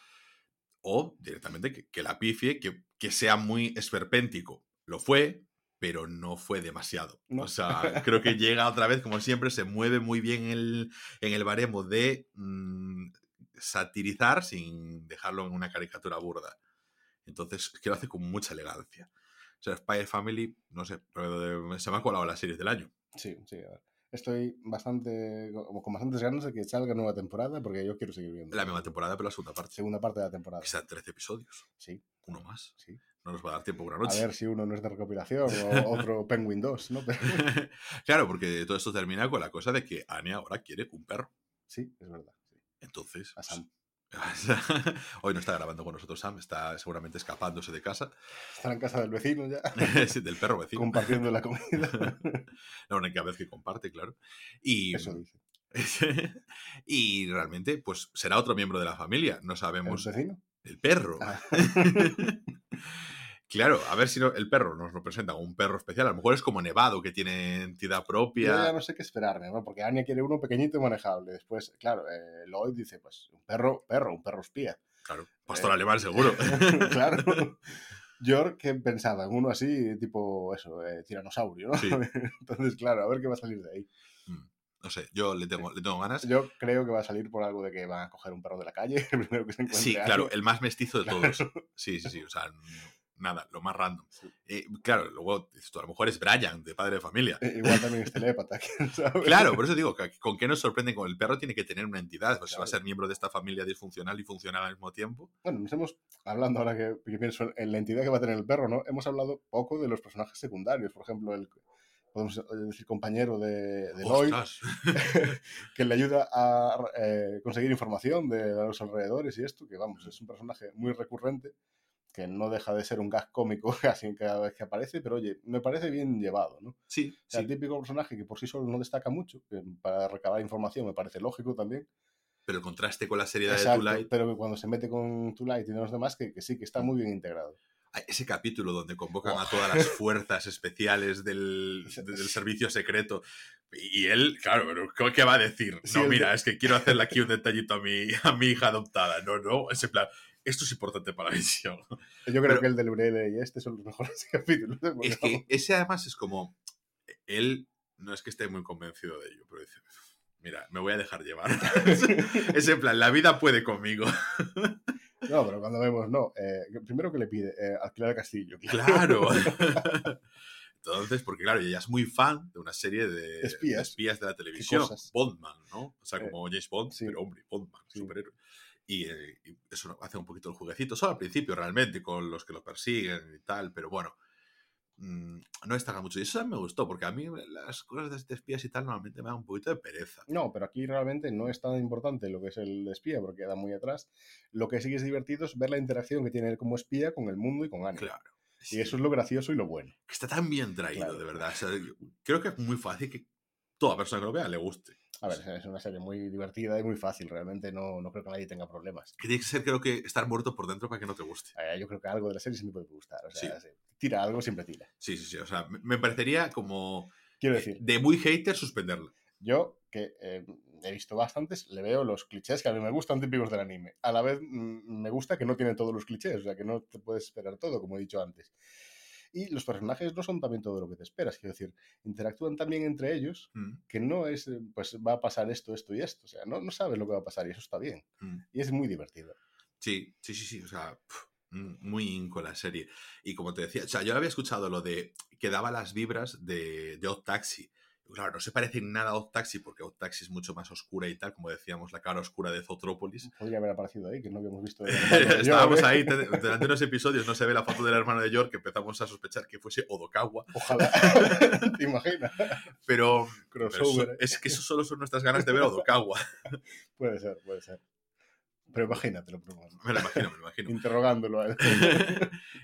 o directamente que, que la pifie, que, que sea muy esperpéntico. Lo fue, pero no fue demasiado. No. O sea, creo que llega otra vez, como siempre, se mueve muy bien en el, en el baremo de mm, satirizar sin dejarlo en una caricatura burda. Entonces, es que lo hace con mucha elegancia. O sea, Spy Family, no sé, se me ha colado las series del año. Sí, sí, a ver. Estoy bastante, como con bastantes ganas de que salga nueva temporada porque yo quiero seguir viendo. La misma temporada, pero la segunda parte. Segunda parte de la temporada. Que sean 13 episodios. Sí, Uno más. sí. No nos va a dar tiempo por una A noche. ver si uno no es de recopilación o otro Penguin 2, ¿no? Claro, porque todo esto termina con la cosa de que Anya ahora quiere un perro. sí, es verdad. sí. Entonces. A Sam. Hoy no está grabando con nosotros Sam, está seguramente escapándose de casa. Estar en casa del vecino ya, Sí, del perro vecino. compartiendo la comida. La única vez que comparte, claro. Y, Eso dice. y realmente, pues será otro miembro de la familia. No ¿El sabemos. vecino? El perro. Ah. Claro, a ver si no- el perro nos lo presenta como un perro especial. A lo mejor es como Nevado, que tiene entidad Yo propia. ya no sé qué esperarme, ¿no? Porque Anya quiere uno pequeñito y manejable. Después, claro, eh, Lloyd dice, pues, un perro, perro, un perro espía. Claro, pastor Eh, alemán seguro. claro. York que pensaba en uno así, tipo eso, eh, tiranosaurio, ¿no? Sí. Entonces, claro, a ver qué va a salir de ahí. No sé, yo le tengo, le tengo ganas. Yo creo que va a salir por algo de que van a coger un perro de la calle, el primero que se encuentre. Sí, claro, el más mestizo de Claro. todos. Sí, sí, sí, o sea, nada, lo más random. Sí. Eh, claro, luego tú, a lo mejor es Brian, de padre de familia. Eh, Igual también es telépata, quién sabe. Claro, por eso digo, ¿con qué nos sorprende con el perro? Tiene que tener una entidad, pues si va a Claro. ser miembro de esta familia disfuncional y funcional al mismo tiempo. Bueno, nos hemos, hablando ahora que, que pienso en la entidad que va a tener el perro, ¿no? Hemos hablado poco de los personajes secundarios. Por ejemplo, el, podemos decir, compañero de, de Lloyd, que le ayuda a eh, conseguir información de los alrededores y esto, que vamos, es un personaje muy recurrente, que no deja de ser un gag cómico casi cada vez que aparece, pero oye, me parece bien llevado, ¿no? O Sí, sea, sí, el típico personaje que por sí solo no destaca mucho, que para recabar información me parece lógico también. pero el contraste con la seriedad de Exacto, Twilight, pero que cuando se mete con Twilight y los demás, que, que sí, que está muy bien integrado. Ay, ese capítulo donde convocan Oh. a todas las fuerzas especiales del, del servicio secreto. Y él, claro, pero ¿qué va a decir? No, mira, de- es que quiero hacerle aquí un detallito a mi, a mi hija adoptada. No, no, ese plan, esto es importante para la visión. Yo creo Pero- que el del Brele y este son los mejores capítulos. ¿eh? Es que ese además es como, él no es que esté muy convencido de ello, pero dice, mira, me voy a dejar llevar. ese plan, la vida puede conmigo. No, pero cuando vemos, no. eh, primero que le pide, eh, alquilar el castillo. Claro. Entonces, porque claro, ella es muy fan de una serie de Espías. de, espías de la televisión. Bondman, ¿no? O sea, Eh, como James Bond, sí. pero hombre, Bondman, Sí. superhéroe. Y, eh, y eso hace un poquito el jueguecito, solo al principio realmente, con los que lo persiguen y tal, pero bueno, mm, no destaca mucho. Y eso me gustó, porque a mí las cosas de espías y tal normalmente me dan un poquito de pereza. No, pero aquí realmente no es tan importante lo que es el espía, porque queda muy atrás. Lo que sí que es divertido es ver la interacción que tiene él como espía con el mundo y con Anya. Claro. Y eso es lo gracioso y lo bueno. que está tan bien traído, Claro. de verdad. O sea, creo que es muy fácil que toda persona que lo vea le guste. A ver, es una serie muy divertida y muy fácil. Realmente no, no creo que nadie tenga problemas. Que tiene que ser, creo que, estar muerto por dentro para que no te guste. Eh, yo creo que algo de la serie sí me puede gustar. O sea, Sí. tira algo, siempre tira. Sí, sí, sí. O sea, me- parecería como Quiero decir, de muy hater suspenderla. yo que eh, he visto bastantes, le veo los clichés que a mí me gustan típicos del anime. A la vez mm, me gusta que no tiene todos los clichés, o sea, que no te puedes esperar todo, como he dicho antes. Y los personajes no son también todo lo que te esperas, quiero decir, interactúan también entre ellos, Mm, que no es, eh, pues va a pasar esto, esto y esto, o sea, no, no sabes lo que va a pasar y eso está bien. mm. Y es muy divertido. Sí, sí, sí, sí. O sea, mm, muy con la serie. Y como te decía, o sea, yo había escuchado lo de que daba las vibras de, de Odd Taxi. Claro, no se parece en nada a Odd Taxi, porque Odd Taxi es mucho más oscura y tal, como decíamos, la cara oscura de Zotrópolis. Podría haber aparecido ahí, que no habíamos visto. Estábamos Yo, ¿eh? ahí, te- durante unos episodios no se ve la foto del hermano de York, que empezamos a sospechar que fuese Odokawa, Ojalá. ¿Te imaginas? pero, Crossover. ¿eh? es que eso solo son nuestras ganas de ver a Odokawa. Puede ser, puede ser. Pero imagínatelo, pero bueno, Me lo imagino, me lo imagino. interrogándolo a él.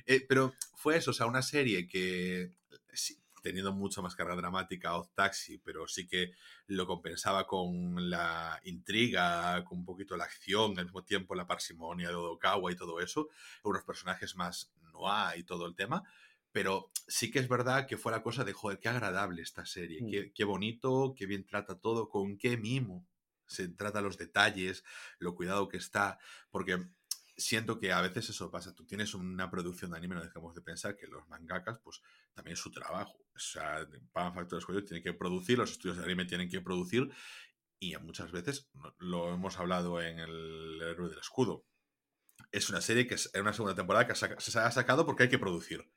Eh, pero fue eso, o sea, una serie que teniendo mucha más carga dramática Odd Taxi, pero sí que lo compensaba con la intriga, con un poquito la acción, al mismo tiempo la parsimonia de Odokawa y todo eso, unos personajes más noir y todo el tema. Pero sí que es verdad que fue la cosa de, joder, qué agradable esta serie, Mm. qué, qué bonito, qué bien trata todo, con qué mimo se trata los detalles, lo cuidado que está, porque siento que a veces eso pasa. Tú tienes una producción de anime, no dejemos de pensar que los mangakas, pues también es su trabajo. O sea, pagan factores de tienen que producir, los estudios de anime tienen que producir, y muchas veces lo hemos hablado en El héroe del escudo. Es una serie que es una segunda temporada que se ha sacado porque hay que producir.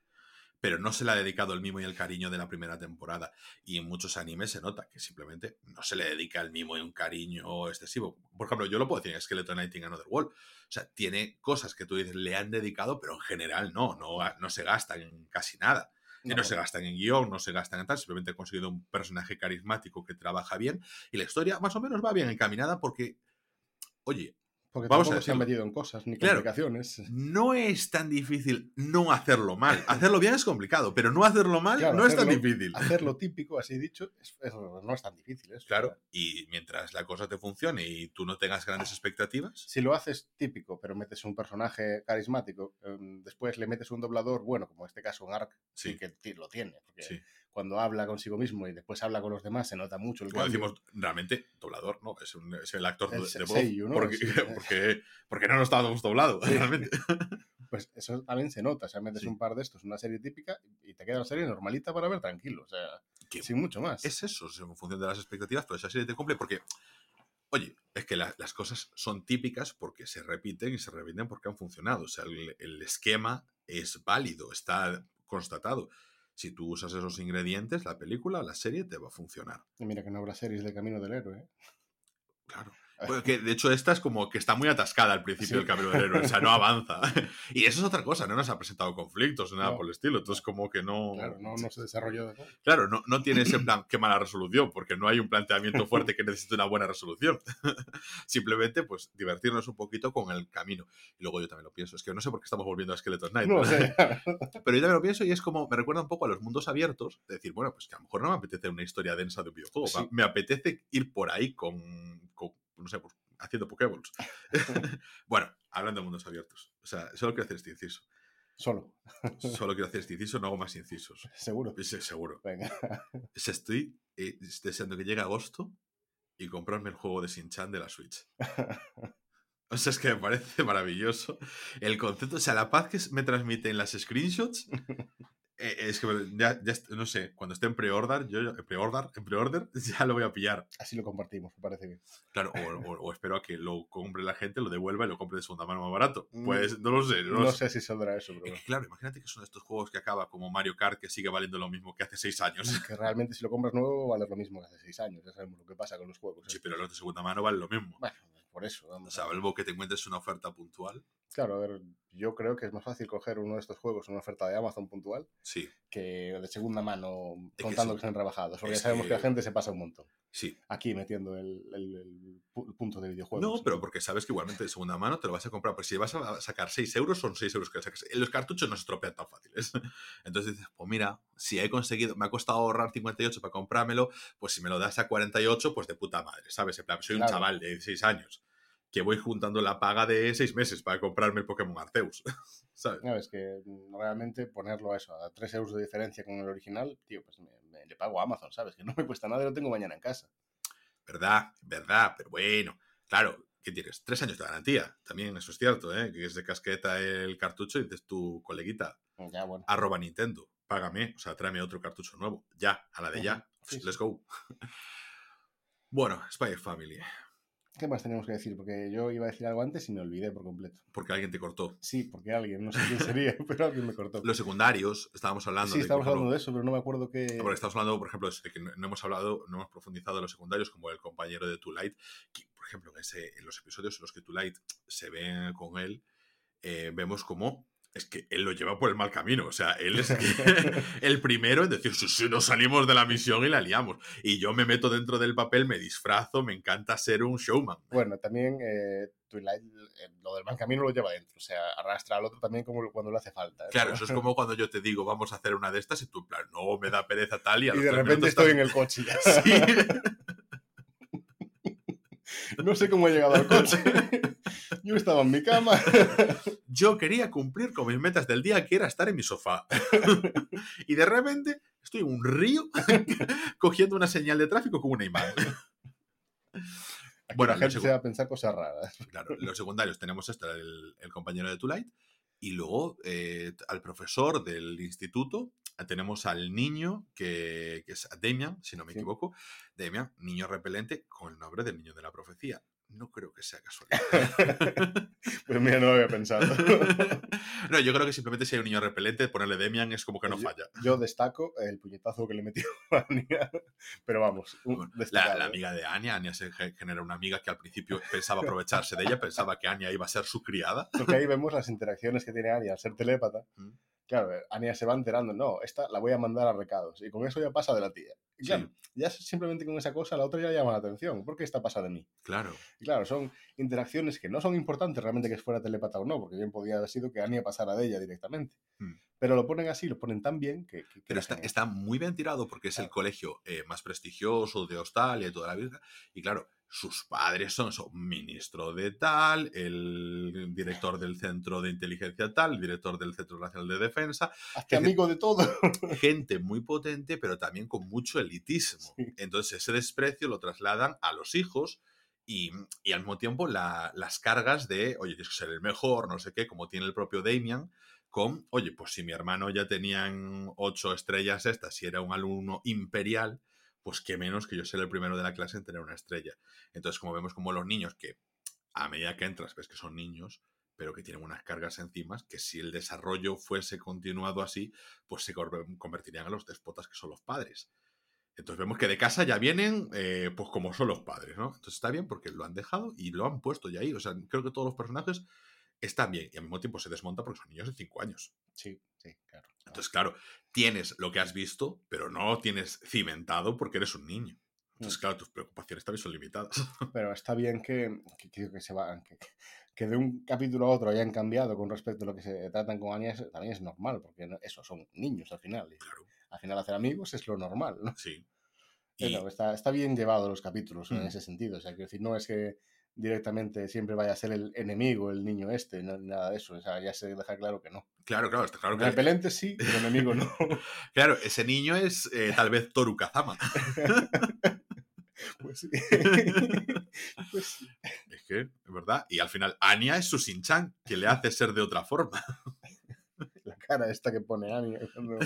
Pero no se le ha dedicado el mimo y el cariño de la primera temporada. Y en muchos animes se nota que simplemente no se le dedica el mimo y un cariño excesivo. Por ejemplo, yo lo puedo decir en Skeleton Knight in Another World. O sea, tiene cosas que tú dices le han dedicado, pero en general no, no, no se gastan en casi nada. No, se gastan en guion, no se gastan en tal, simplemente he conseguido un personaje carismático que trabaja bien y la historia más o menos va bien encaminada porque, oye, Porque Vamos a se han metido en cosas ni Claro. complicaciones. no es tan difícil no hacerlo mal. Hacerlo bien es complicado, pero no hacerlo mal Claro, no es tan hacerlo- difícil. Hacer lo típico, así dicho, es- es- no es tan difícil. eso. Claro, y mientras la cosa te funcione y tú no tengas grandes expectativas, Si lo haces típico, pero metes un personaje carismático, em, después le metes un doblador, bueno, como en este caso un Ark, sí, que lo tiene. Porque sí. Cuando habla consigo mismo y después habla con los demás, se nota mucho el Como cambio. decimos, realmente, doblador, ¿no? Es, un- es el actor El de, voz. seiyuu, ¿no? Porque, Sí. porque, porque no nos estábamos doblados, realmente. Pues eso también se nota. O sea, metes Sí. un par de estos, una serie típica, y te queda una serie normalita para ver tranquilo. O sea, Que sin mucho más. es eso, es en función de las expectativas, pero esa serie te cumple porque, oye, es que la- las cosas son típicas porque se repiten y se repiten porque han funcionado. O sea, el, el esquema es válido, está constatado. Si tú usas esos ingredientes, la película, la serie te va a funcionar. Y mira que no habrá series de Camino del Héroe. ¿eh? Claro. Porque de hecho esta es como que está muy atascada al principio Sí. del camino del héroe, o sea, no avanza. Y eso es otra cosa, no nos ha presentado conflictos, nada No. por el estilo. Entonces como que no... Claro, no, no se desarrolló. ¿no? Claro, no, no tiene ese plan, qué mala resolución, porque no hay un planteamiento fuerte que necesite una buena resolución. Simplemente, pues, divertirnos un poquito con el camino. Y luego yo también lo pienso, es que no sé por qué estamos volviendo a Skeleton Knight. No sé. Pero yo también lo pienso y es como, me recuerda un poco a los mundos abiertos, de decir, bueno, pues que a lo mejor no me apetece una historia densa de un videojuego, Sí. me apetece ir por ahí con, con, no sé, pues, haciendo Pokéballs. bueno, hablando de mundos abiertos, o sea, solo quiero hacer este inciso. Solo, Solo quiero hacer este inciso, no hago más incisos. seguro. Sí, seguro. Venga. Estoy eh, deseando que llegue agosto y comprarme el juego de Shin-Chan de la Switch. O sea, es que me parece maravilloso el concepto. O sea, la paz que me transmiten las screenshots. Eh, es que ya, ya no sé, cuando esté en pre-order, yo pre-order, en pre-order, ya lo voy a pillar. Así lo compartimos, me parece bien. Claro, o, o- o espero a que lo compre la gente, lo devuelva y lo compre de segunda mano más barato. Mm, Pues no lo sé, no, No, lo sé. sé si saldrá eso, pero Es bueno. que, claro, imagínate que son estos juegos que acaba como Mario Kart que sigue valiendo lo mismo que hace seis años. que realmente si lo compras nuevo vale lo mismo que hace seis años. Ya sabemos lo que pasa con los juegos. Sí, ¿eh? pero los de segunda mano valen lo mismo. Bueno, por eso. O Vamos algo que te encuentres una oferta puntual. Claro, a ver, yo creo que es más fácil coger uno de estos juegos una oferta de Amazon puntual Sí, que de segunda mano que contando sí. que rebajados. Porque Es ya sabemos que- que la gente se pasa un montón. Sí. Aquí metiendo el, el- el pu- punto de videojuegos. No, pero porque sabes que igualmente de segunda mano te lo vas a comprar. Pero si vas a sacar 6 euros, son 6 euros que sacas. Los cartuchos no se estropean tan fáciles. Entonces dices, pues mira, si he conseguido, me ha costado ahorrar 58 para comprármelo, pues si me lo das a 48, pues de puta madre, ¿sabes? En plan, soy un chaval de 16 años que voy juntando la paga de 6 meses para comprarme el Pokémon Arceus. ¿Sabes? Que mm, realmente ponerlo a eso, a 3 euros de diferencia con el original, tío, pues me, me- le pago a Amazon, ¿sabes? Que no me cuesta nada y lo tengo mañana en casa. ¿Verdad? ¿Verdad? Pero bueno, claro, ¿qué tienes? Tres años de garantía. También eso es cierto, ¿eh? Que es de casqueta el cartucho y dices tu coleguita, Ya, bueno. arroba Nintendo, págame, o sea, tráeme otro cartucho nuevo. Ya, a la de ya. Sí, Let's go. bueno, Spy Family, ¿Qué más tenemos que decir? Porque yo iba a decir algo antes y me olvidé por completo. porque alguien te cortó. Sí, porque alguien, no sé quién sería, pero alguien me cortó. Los secundarios, estábamos hablando Sí, de. ejemplo, hablando de eso, pero no me acuerdo qué... Porque estamos hablando, por ejemplo, de que no no hemos hablado, no hemos profundizado en los secundarios, como el compañero de Light que, por ejemplo, en, ese, en los episodios en los que Light se ve con él, eh, vemos como es que él lo lleva por el mal camino. O sea, él es el primero en decir, si, si, nos salimos de la misión y la liamos. Y yo me meto dentro del papel, me disfrazo, me encanta ser un showman. Bueno, también eh, Twilight, eh, lo del mal camino lo lleva dentro. O sea, arrastra al otro también como cuando le hace falta. ¿eh? Claro, eso es como cuando yo te digo, vamos a hacer una de estas y tú, en plan, no, me da pereza tal y, a y de repente estoy en el coche ya. Sí. No sé cómo he llegado al coche. Yo estaba en mi cama. Yo quería cumplir con mis metas del día, que era estar en mi sofá. Y de repente estoy en un río cogiendo una señal de tráfico con una imán. Aquí bueno, la gente se va a pensar cosas raras. Claro, los secundarios tenemos esto, el, el compañero de Tulight, y luego eh, al profesor del instituto tenemos al niño que, que es Demian, si no me sí. equivoco. Demian, niño repelente con el nombre del niño de la profecía. No creo que sea casualidad. pues mira, no lo había pensado. no, yo creo que simplemente si hay un niño repelente, ponerle Demian es como que no yo, falla. Yo destaco el puñetazo que le metió a Anya. Pero vamos, bueno, la, la, amiga de Anya, Anya se genera una amiga que al principio pensaba aprovecharse de ella, pensaba que Anya iba a ser su criada. Porque ahí vemos las interacciones que tiene Anya al ser telépata. Mm claro, Ania se va enterando, no, esta la voy a mandar a recados. Y con eso ya pasa de la tía. Y claro, sí. ya simplemente con esa cosa la otra ya llama la atención. ¿Por qué esta pasa de mí? Claro. Y claro, son interacciones que no son importantes realmente que fuera telepata o no, porque bien podía haber sido que Ania pasara de ella directamente. Hmm. Pero lo ponen así, lo ponen tan bien que... que Pero está, está, muy bien tirado porque es claro. el colegio eh, más prestigioso de Australia y toda la vida. Y claro, sus padres son, son ministro de tal, el director del Centro de Inteligencia tal, el director del Centro Nacional de Defensa. Hasta amigo de todo. Gente muy potente, pero también con mucho elitismo. Sí. Entonces ese desprecio lo trasladan a los hijos y, y al mismo tiempo la, las cargas de, oye, tienes que ser el mejor, no sé qué, como tiene el propio Damian, con, oye, pues si mi hermano ya tenían ocho estrellas estas, si era un alumno imperial, pues qué menos que yo ser el primero de la clase en tener una estrella. Entonces, como vemos como los niños que a medida que entras ves que son niños, pero que tienen unas cargas encima, que si el desarrollo fuese continuado así, pues se convertirían en los despotas que son los padres. Entonces vemos que de casa ya vienen, eh, pues como son los padres, ¿no? Entonces está bien porque lo han dejado y lo han puesto ya ahí. O sea, creo que todos los personajes están bien y al mismo tiempo se desmonta porque son niños de 5 años. Sí, sí, claro. Entonces, claro, tienes lo que has visto, pero no tienes cimentado porque eres un niño. Entonces, claro, tus preocupaciones también son limitadas. Pero está bien que, que, que se van, que, que, de un capítulo a otro hayan cambiado con respecto a lo que se tratan con Anya, también es normal, porque eso son niños al final. Y claro. Al final hacer amigos es lo normal, ¿no? Sí. Pero y... está, está bien llevado los capítulos mm. en ese sentido. O sea, quiero decir, no es que directamente siempre vaya a ser el enemigo, el niño este, no, nada de eso. O sea, ya se deja claro que no. Claro, claro, está claro que. Repelente sí, pero enemigo no. claro, ese niño es eh, tal vez Toru Kazama. pues, sí. pues sí. Es que, es verdad. Y al final, Anya es su Shin-Chan, que le hace ser de otra forma. Cara esta que pone Anya cuando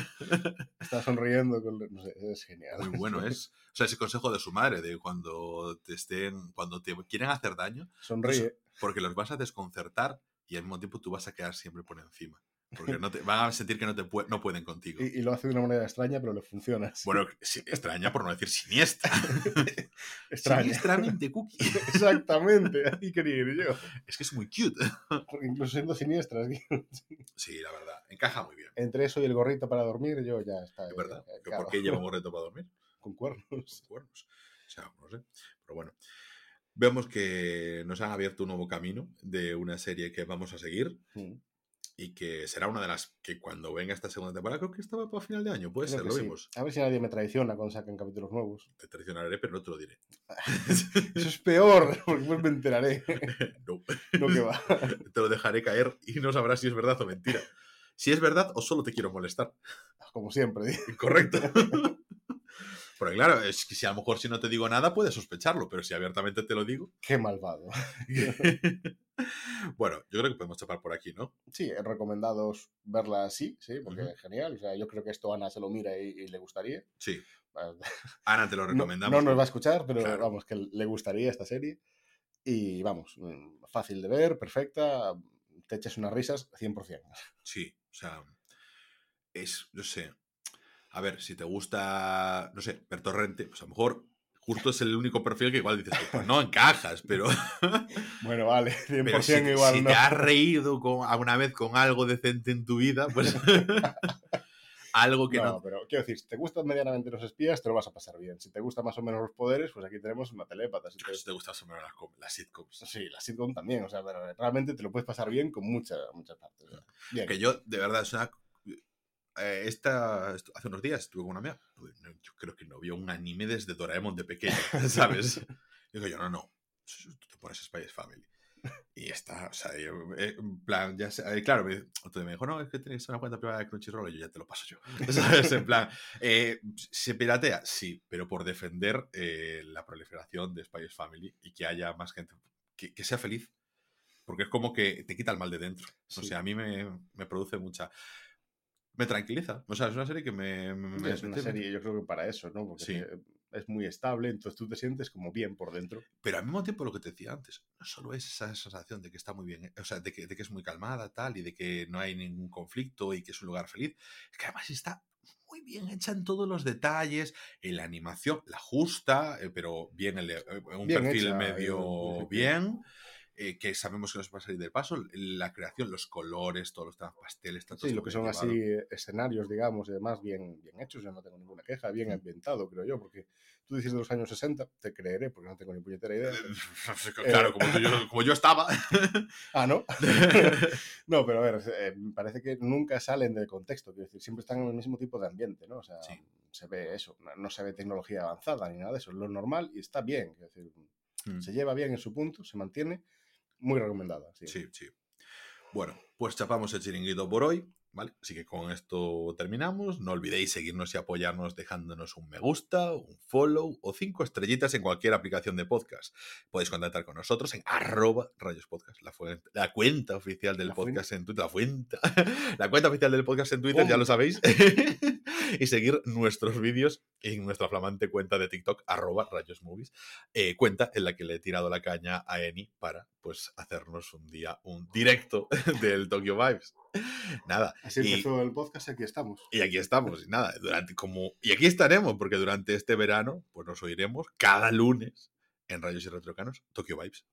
está sonriendo, con... no sé, es genial. Muy bueno, es. O sea, ese consejo de su madre, de cuando te estén, cuando te quieren hacer daño, sonríe. Pues, porque los vas a desconcertar y al mismo tiempo tú vas a quedar siempre por encima. Porque no te, van a sentir que no, te pu no pueden contigo. Y, y, lo hace de una manera extraña, pero le funciona. Sí. Bueno, sí, extraña por no decir siniestra. extraña. Siniestramente cookie. Exactamente, ahí quería ir yo. Es que es muy cute. Porque incluso siendo siniestra. sí, la verdad, encaja muy bien. Entre eso y el gorrito para dormir, yo ya está. Es verdad. Eh, claro. ¿Por qué lleva un gorrito para dormir? Con cuernos. Con cuernos. O sea, no sé. Pero bueno. Vemos que nos han abierto un nuevo camino de una serie que vamos a seguir. Mm y que será una de las que cuando venga esta segunda temporada, creo que estaba para final de año, puede creo ser, lo sí. vimos. A ver si nadie me traiciona cuando saquen capítulos nuevos. Te traicionaré, pero no te lo diré. Eso es peor, porque después me enteraré. no. No que va. Te lo dejaré caer y no sabrás si es verdad o mentira. Si es verdad o solo te quiero molestar. Como siempre. Correcto. Porque claro, es que si a lo mejor si no te digo nada puedes sospecharlo, pero si abiertamente te lo digo... Qué malvado. bueno, yo creo que podemos chapar por aquí, ¿no? Sí, he recomendado verla así, sí, porque uh -huh. es genial. O sea, yo creo que esto Ana se lo mira y, y le gustaría. Sí. Ana te lo recomendamos. No, no, nos va a escuchar, pero claro. vamos, que le gustaría esta serie. Y vamos, mm, fácil de ver, perfecta, te eches unas risas 100%. Sí, o sea, es, no sé, a ver, si te gusta, no sé, ver Torrente, pues a lo mejor justo es el único perfil que igual dices, pues no encajas, pero... bueno, vale, 100% pero si, igual si no. te has reído con, alguna vez con algo decente en tu vida, pues... algo que no, no, pero quiero decir, si te gustan medianamente los espías, te lo vas a pasar bien. Si te gustan más o menos los poderes, pues aquí tenemos una telépata. Si te, gustan más o menos las, com- las sitcoms. Sí, la sitcom también. O sea, realmente te lo puedes pasar bien con muchas muchas partes. Que yo, de verdad, es una... eh, esta, hace unos días estuve con una amiga. no, Yo creo que no vio un anime desde Doraemon de pequeño, ¿sabes? Digo yo, no, no. Tú te pones Spy Family. Y está, o sea, yo, eh, en plan, ya sé, eh, claro, me, me dijo, no, es que tienes una cuenta privada de Crunchyroll y yo ya te lo paso yo. ¿Sabes? En plan, eh, ¿se piratea? Sí, pero por defender eh, la proliferación de Spy Family y que haya más gente que, que sea feliz. Porque es como que te quita el mal de dentro. O Sí. sea, a mí me, me produce mucha. Me tranquiliza. O sea, es una serie que me. me- me- es una serie, yo creo que para eso, ¿no? Porque Sí. es muy estable, entonces tú te sientes como bien por dentro. Pero al mismo tiempo, lo que te decía antes, no solo es esa sensación de que está muy bien, o sea, de que, de que es muy calmada, tal, y de que no hay ningún conflicto y que es un lugar feliz, es que además está muy bien hecha en todos los detalles, en la animación, la justa, eh, pero bien, el- eh, un Bien perfil hecha, medio eh, bien. Eh, que sabemos que nos va a salir del paso, la creación, los colores, todos los temas pasteles, todo Sí, lo que son llevado. así eh, escenarios, digamos, y demás, bien, bien hechos, yo no tengo ninguna queja, bien ambientado, creo yo, porque tú dices de los años 60, te creeré, porque no tengo ni puñetera idea. claro, como, tú- yo, como yo estaba. Ah, ¿no? no, pero a ver, eh, parece que nunca salen del contexto, quiero decir, siempre están en el mismo tipo de ambiente, ¿no? O sea, Sí. se ve eso, no, no se ve tecnología avanzada ni nada de eso, es lo normal y está bien, quiero decir, Mm. se lleva bien en su punto, se mantiene, muy recomendada. Sí. Sí, sí. Bueno, pues chapamos el chiringuito por hoy, ¿vale? Así que con esto terminamos. No olvidéis seguirnos y apoyarnos dejándonos un me gusta, un follow o cinco estrellitas en cualquier aplicación de podcast. Podéis contactar con nosotros en arroba rayos podcast, la, fuente- la cuenta oficial del fuente. podcast en Twitter. La cuenta. La cuenta oficial del podcast en Twitter, ya ¿Cómo? lo sabéis. y seguir nuestros vídeos en nuestra flamante cuenta de TikTok, arroba rayos movies eh, cuenta en la que le he tirado la caña a Eni para pues hacernos un día un directo del Tokyo Vibes. Nada. Así y, empezó el podcast, aquí estamos. y aquí estamos, y nada, durante como y aquí estaremos porque durante este verano pues nos oiremos cada lunes en Rayos y Retrocanos Tokyo Vibes.